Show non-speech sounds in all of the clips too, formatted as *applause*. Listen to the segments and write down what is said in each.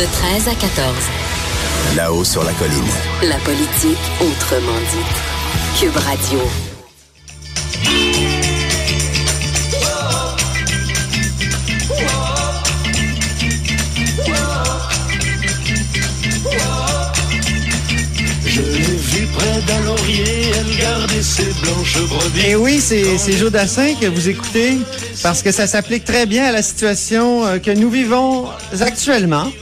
De 13 à 14. Là-haut sur la colline. La politique autrement dite. Cube Radio. Je l'ai vue près d'un laurier, elle gardait ses blanches brebis. Et oui, c'est c'est Joe Dassin que vous écoutez parce que ça s'applique très bien à la situation euh, que nous vivons actuellement.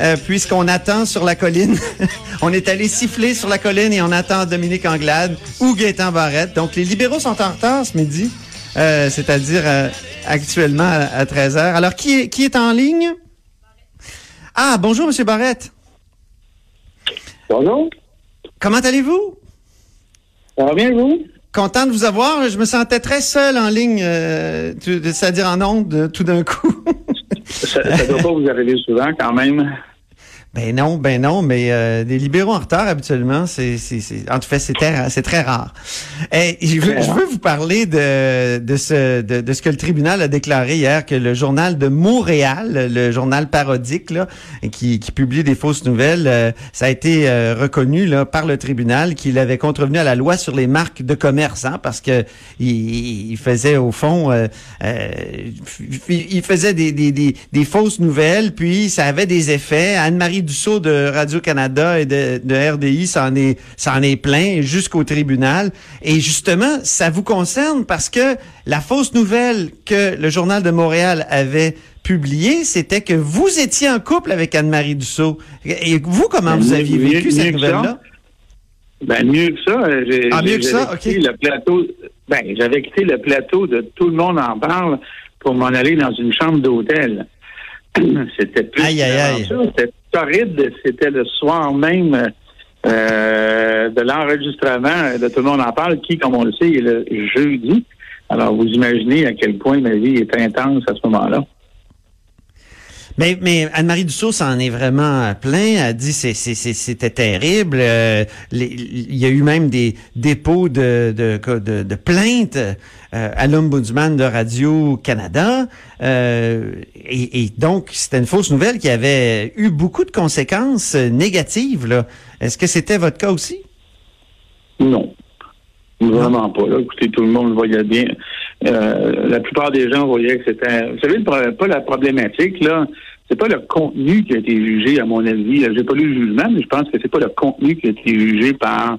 Euh, Puisqu'on attend sur la colline, *laughs* on est allé siffler sur la colline et on attend Dominique Anglade ou Gaétan Barrette. Donc les libéraux sont en retard ce midi, euh, c'est-à-dire euh, actuellement à, à 13h. Alors qui est, qui est en ligne? Ah, bonjour Monsieur Barrette. Bonjour, Comment allez-vous? ça va bien vous? Content de vous avoir. Je me sentais très seul en ligne, euh, c'est-à-dire en onde, tout d'un coup. Ça ne doit pas vous arriver souvent quand même. Ben non, ben non, mais euh, des libéraux en retard habituellement, c'est, en tout cas, c'est très, c'est très rare. Et je veux, je veux vous parler de de ce de, de ce que le tribunal a déclaré hier que le journal de Montréal, le journal parodique là, qui, qui publie des fausses nouvelles, euh, ça a été euh, reconnu là par le tribunal qu'il avait contrevenu à la loi sur les marques de commerce, hein, parce que il, il faisait au fond, euh, euh, il il faisait des, des, des, des fausses nouvelles, puis ça avait des effets. Anne-Marie Dussault de Radio-Canada et de, de RDI s'en est, s'en est plein jusqu'au tribunal. Et justement, ça vous concerne parce que la fausse nouvelle que le Journal de Montréal avait publiée, c'était que vous étiez en couple avec Anne-Marie Dussault. Et vous, comment Ben, vous aviez vécu cette nouvelle-là? Ben mieux que ça. euh, Ah, mieux que ça? OK. le plateau. Ben, j'avais quitté le plateau de Tout le monde en parle pour m'en aller dans une chambre d'hôtel. *clears throat* C'était plus Aïe, aïe, aïe. Torride. C'était le soir même euh, de l'enregistrement de Tout le monde en parle, qui, comme on le sait, est le jeudi. Alors, vous imaginez à quel point ma vie est intense à ce moment-là. Mais, mais Anne-Marie Dussault s'en est vraiment plein. Elle dit c'est c'était terrible. Euh, Il y a eu même des dépôts de de de, de plaintes euh, à l'ombudsman de Radio Canada. Euh, et, et donc c'était une fausse nouvelle qui avait eu beaucoup de conséquences euh, négatives. Est-ce que c'était votre cas aussi? Non. Vraiment pas. Là. Écoutez, tout le monde le voyait bien. Euh, la plupart des gens voyaient que c'était. Vous savez, pas la problématique, là. C'est pas le contenu qui a été jugé, à mon avis. J'ai pas lu le jugement, mais je pense que c'est pas le contenu qui a été jugé par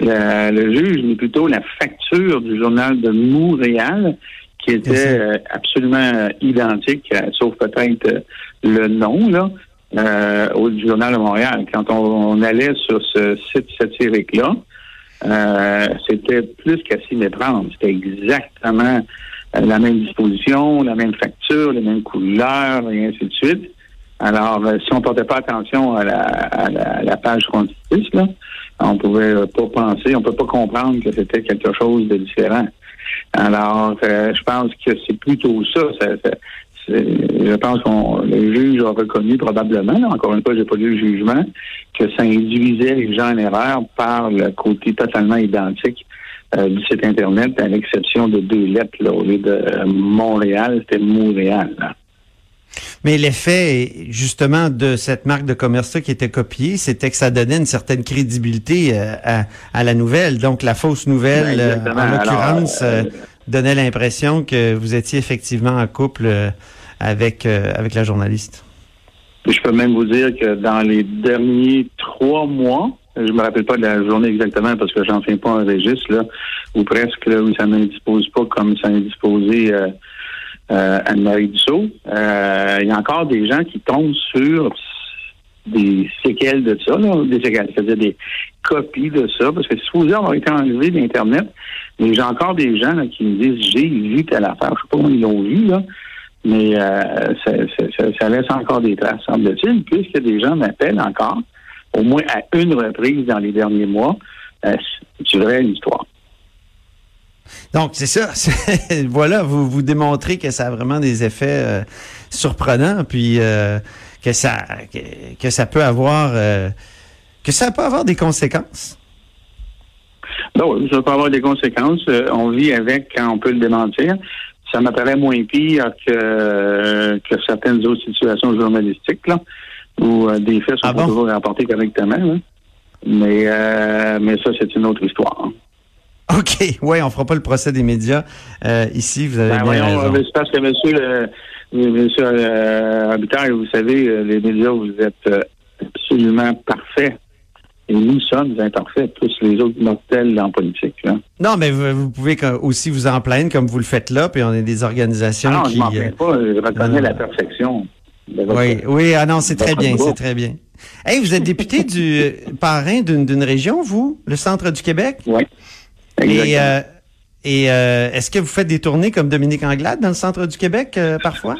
la- le juge, mais plutôt la facture du journal de Montréal, qui était euh, absolument euh, identique, euh, sauf peut-être le nom, là, euh, au journal de Montréal. Quand on, on allait sur ce site satirique-là, euh, c'était plus qu'à s'y méprendre. C'était exactement euh, la même disposition, la même facture, les mêmes couleurs, et ainsi de suite. Alors, euh, si on portait pas attention à la, à la, à la page frontispice, là, on pouvait pas penser, on peut pas comprendre que c'était quelque chose de différent. Alors, je pense que c'est plutôt ça. Je pense qu'on le juge a reconnu probablement, là, encore une fois, j'ai pas lu le jugement, que ça induisait les gens en erreur par le côté totalement identique euh, du site Internet, à l'exception de deux lettres. Là, au lieu de euh, Montréal, c'était Montréal. là. Mais l'effet, justement, de cette marque de commerce-là qui était copiée, c'était que ça donnait une certaine crédibilité euh, à, à la nouvelle. Donc, la fausse nouvelle, Ben, euh, en l'occurrence, donnait l'impression que vous étiez effectivement en couple avec, euh, avec la journaliste. Je peux même vous dire que dans les derniers trois mois, je me rappelle pas de la journée exactement parce que j'en fais pas un registre, là, ou presque, où ça n'indispose pas comme ça indisposé euh, euh, Anne-Marie Dussault. Euh, Il y a encore des gens qui tombent sur des séquelles de ça, des séquelles, c'est-à-dire des copies de ça, parce que supposé avoir été enlevé d'Internet, mais j'ai encore des gens qui me disent j'ai vu telle affaire, je sais pas comment ils l'ont vu, là, Mais euh, ça, ça- ça- ça laisse encore des traces, semble-t-il, puisque des gens m'appellent encore, au moins à une reprise dans les derniers mois. Euh, c'est une vraie histoire. Donc, c'est ça. *laughs* Voilà, vous, vous démontrez que ça a vraiment des effets euh, surprenants, puis euh, que ça que, que ça peut avoir que ça peut avoir des conséquences. Donc, ça peut avoir des conséquences. On vit avec quand on peut le démentir. Ça m'apparaît moins pire que, que certaines autres situations journalistiques, là, où euh, des faits sont Ah pas bon? toujours rapportés correctement. Mais, euh, mais ça, c'est une autre histoire. hein. OK, ouais, on fera pas le procès des médias euh, ici, vous avez Ben, bien voyons, raison. euh, c'est parce que monsieur, euh, monsieur euh, Robitaille, vous savez, euh, les médias, vous êtes euh, absolument parfaits. Et nous sommes imparfaits, tous les autres mortels en politique. Là. Non, mais vous, vous pouvez aussi vous en plaindre comme vous le faites là, puis on est des organisations Ah non, qui je m'en euh, plains pas, je reconnais non. la perfection. de votre- Oui, oui, ah non, c'est très bien, c'est très bien. Hey, vous êtes député du euh, parrain d'une région, vous, le centre du Québec? Oui. Et, Exactement. euh, et euh, est-ce que vous faites des tournées comme Dominique Anglade dans le centre du Québec euh, parfois?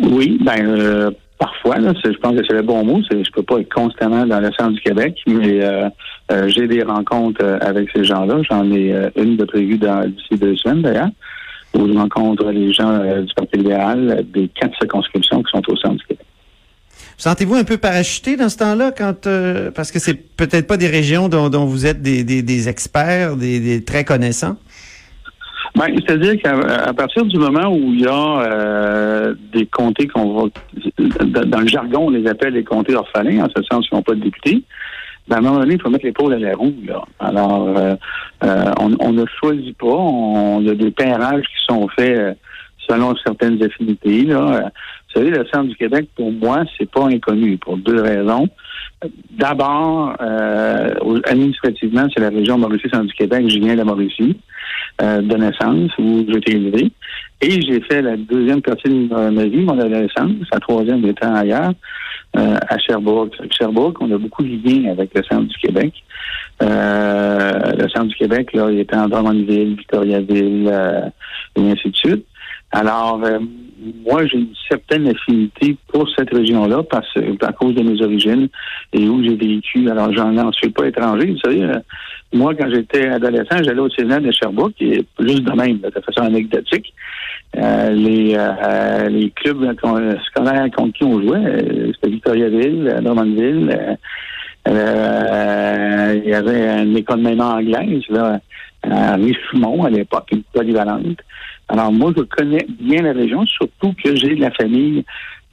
Oui, ben euh, parfois, là, je pense que c'est le bon mot. Je peux pas être constamment dans le centre du Québec, mais euh, euh, j'ai des rencontres euh, avec ces gens-là. J'en ai une de prévue d'ici deux semaines d'ailleurs, où je rencontre les gens du Parti libéral des quatre circonscriptions qui sont au centre du Québec. Sentez-vous un peu parachuté dans ce temps-là quand parce que c'est peut-être pas des régions dont, vous êtes des experts, des, des très connaissants? Ben, c'est-à-dire qu'à partir du moment où il y a euh, des comtés qu'on va dans le jargon, on les appelle les comtés orphelins, en ce sens qu'ils n'ont pas de députés, ben, à un moment donné, il faut mettre l'épaule à la roue. Là. Alors, euh, euh, on, on ne choisit pas. On, a des pairages qui sont faits euh, selon certaines affinités. Là. Euh, Vous savez, le centre du Québec, pour moi, c'est pas inconnu pour deux raisons. D'abord, euh, administrativement, c'est la région Mauricie-Centre du Québec. Je viens de Mauricie euh, de naissance où j'ai été élevé. Et j'ai fait la deuxième partie de ma- ma vie, mon adolescence, la troisième étant ailleurs, euh, à Sherbrooke. Sherbrooke, on a beaucoup de liens avec le centre du Québec. Euh, le centre du Québec, là, il était en Drummondville, Victoriaville, euh, et ainsi de suite. Alors, euh, moi, j'ai une certaine affinité pour cette région-là parce à cause de mes origines et où j'ai vécu. Alors, j'en suis pas étranger. Vous savez, euh, moi, quand j'étais adolescent, j'allais au Sénat de Sherbrooke, et juste de même, de façon anecdotique. Euh, les, euh, les clubs scolaires contre qui on jouait, euh, c'était Victoriaville, euh, Drummondville. euh, euh, il y avait une école même anglaise, là, à Richemont à l'époque, une polyvalente. Alors moi, je connais bien la région, surtout que j'ai de la famille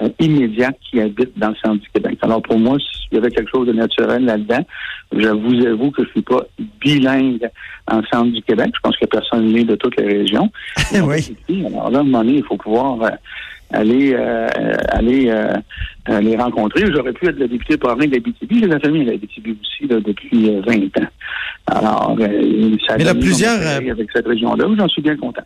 euh, immédiate qui habite dans le centre du Québec. Alors pour moi, s'il y avait quelque chose de naturel là-dedans, je vous avoue que je suis pas bilingue en centre du Québec. Je pense que personne n'est de toutes les régions. *laughs* oui. Alors là, à un moment donné, il faut pouvoir euh, aller euh, aller euh, euh, les rencontrer. J'aurais pu être le député parrain de l'Abitibi. J'ai de la famille à l'Abitibi aussi là, depuis euh, 20 ans. Alors, euh, ça Mais là, donne plusieurs, avec cette région-là, j'en suis bien content.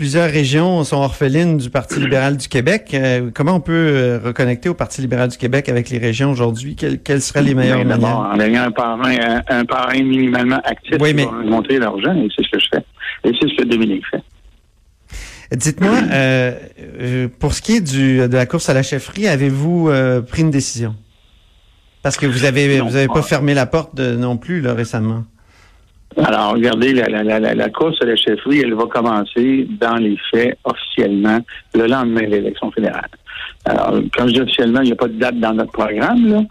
Plusieurs régions sont orphelines du Parti libéral du Québec. Euh, comment on peut euh, reconnecter au Parti libéral du Québec avec les régions aujourd'hui? Quelles, quelles seraient les meilleures d'abord, manières? en ayant un parrain, un, un parrain minimalement actif Oui, mais- pour montrer l'argent, et c'est ce que je fais. Et c'est ce que Dominique fait. Dites-moi, euh, euh, pour ce qui est du, de la course à la chefferie, avez-vous euh, pris une décision? Parce que vous avez Non. vous avez pas fermé la porte de- non plus là, récemment. Alors, regardez, la, la, la, la, course à la chefferie, elle va commencer dans les faits officiellement le lendemain de l'élection fédérale. Alors, quand je dis officiellement, il n'y a pas de date dans notre programme, là,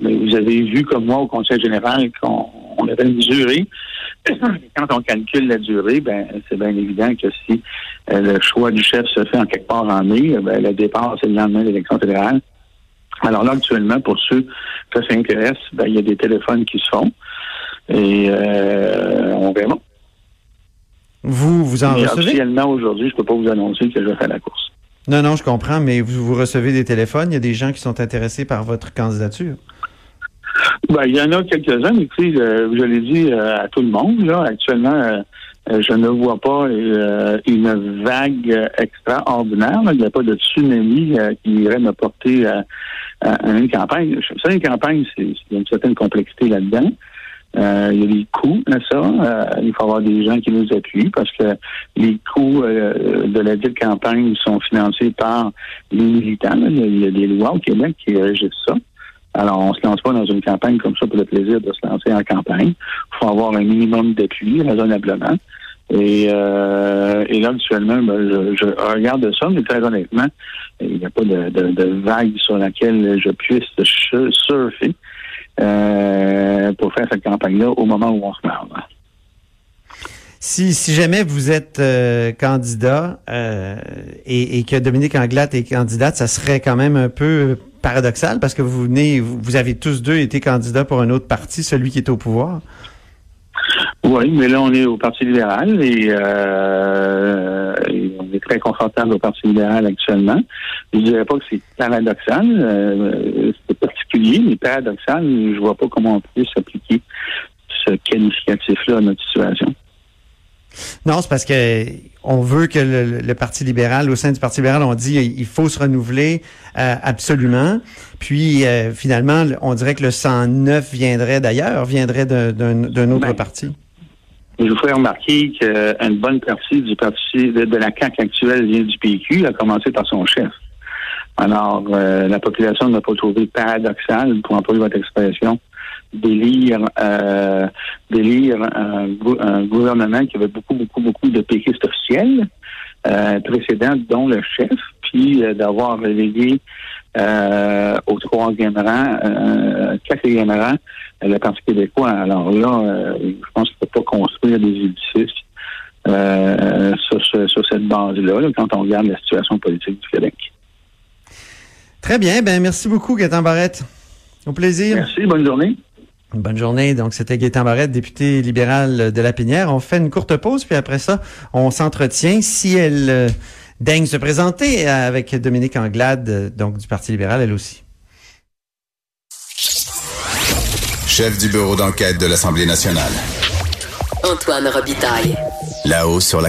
mais vous avez vu comme moi au Conseil général qu'on on avait une durée. Quand on calcule la durée, ben c'est bien évident que si euh, le choix du chef se fait en quelque part en mai, ben, le départ, c'est le lendemain de l'élection fédérale. Alors là, actuellement, pour ceux que ça intéresse, ben, il y a des téléphones qui se font. Et euh, on verra. Vous vous en Mais recevez? officiellement, aujourd'hui, je peux pas vous annoncer que je vais faire la course. Non, non, je comprends, mais vous, vous recevez des téléphones. Il y a des gens qui sont intéressés par votre candidature. Ben, il y en a quelques-uns, sais, euh, je l'ai dit euh, à tout le monde, là, actuellement, euh, euh, je ne vois pas une vague extraordinaire. là. Il n'y a pas de tsunami qui irait me porter à, à- à une campagne. Vous savez, une campagne, c'est il y a une certaine complexité là-dedans. Euh, il y a des coûts à ça. Euh, il faut avoir des gens qui nous appuient parce que les coûts euh, de la dite campagne sont financés par les militants. Il y a- des lois au Québec qui régissent ça. Alors, on se lance pas dans une campagne comme ça pour le plaisir de se lancer en campagne. Il faut avoir un minimum d'appui, raisonnablement. Et, euh, et là, actuellement, ben, je, je regarde ça, mais très honnêtement, il n'y a pas de, de, de vague sur laquelle je puisse surfer euh, pour faire cette campagne-là au moment où on se parle. Si, si jamais vous êtes euh, candidat euh, et, et que Dominique Anglade est candidate, ça serait quand même un peu paradoxal parce que vous venez, vous, avez tous deux été candidats pour un autre parti, celui qui est au pouvoir. Oui, mais là, on est au Parti libéral et, euh, et on est très confortable au Parti libéral actuellement. Je dirais pas que c'est paradoxal, particulier, mais paradoxal, je vois pas comment on peut s'appliquer ce qualificatif-là à notre situation. Non, c'est parce que on veut que le, le Parti libéral, au sein du Parti libéral, on dit il faut se renouveler euh, absolument. Puis euh, finalement, on dirait que le 109 viendrait d'ailleurs, viendrait d'un- autre Ben, parti. Je vous ferai remarquer qu'une bonne partie du parti de, de la CAQ actuelle vient du PQ, à commencer par son chef. Alors, euh, la population n'a pas trouvé paradoxal, pour employer votre expression, d'élire euh, d'élire un, un gouvernement qui avait beaucoup, beaucoup, beaucoup de péquistes officiels euh, précédents, dont le chef, puis euh, d'avoir relégué euh, au troisième rang, euh, quatrième rang, le Parti québécois. Alors là, euh, je pense qu'il ne faut pas construire des édifices sur, sur cette base-là, là, quand on regarde la situation politique du Québec. Très bien, ben merci beaucoup, Gaëtan Barrette. Au plaisir. Merci, bonne journée. Bonne journée. Donc, c'était Gaétan Barrette, député libéral de la Pinière. On fait une courte pause, puis après ça, on s'entretient. Si elle euh, daigne se présenter avec Dominique Anglade, euh, donc du Parti libéral, elle aussi. Chef du bureau d'enquête de l'Assemblée nationale. Antoine Robitaille. Là-haut sur la